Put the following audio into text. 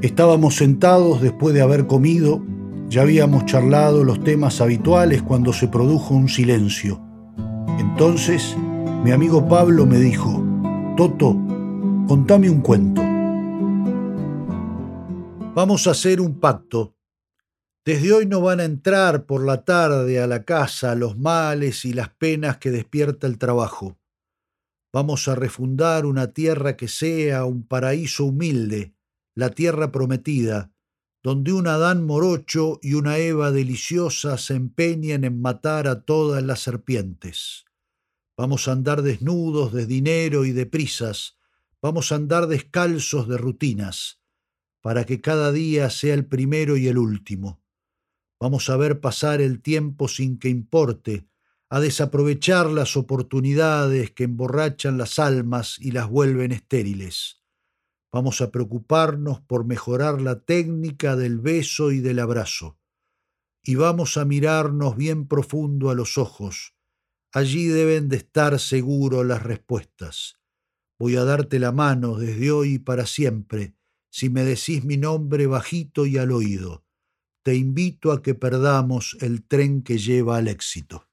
Estábamos sentados después de haber comido, ya habíamos charlado los temas habituales cuando se produjo un silencio. Entonces, mi amigo Pablo me dijo, Toto, contame un cuento. Vamos a hacer un pacto. Desde hoy no van a entrar por la tarde a la casa los males y las penas que despierta el trabajo. Vamos a refundar una tierra que sea un paraíso humilde, la tierra prometida, donde un Adán morocho y una Eva deliciosa se empeñen en matar a todas las serpientes. Vamos a andar desnudos de dinero y de prisas, vamos a andar descalzos de rutinas, para que cada día sea el primero y el último. Vamos a ver pasar el tiempo sin que importe, a desaprovechar las oportunidades que emborrachan las almas y las vuelven estériles. Vamos a preocuparnos por mejorar la técnica del beso y del abrazo. Y vamos a mirarnos bien profundo a los ojos. Allí deben de estar seguro las respuestas. Voy a darte la mano desde hoy y para siempre, si me decís mi nombre bajito y al oído. Te invito a que perdamos el tren que lleva al éxito.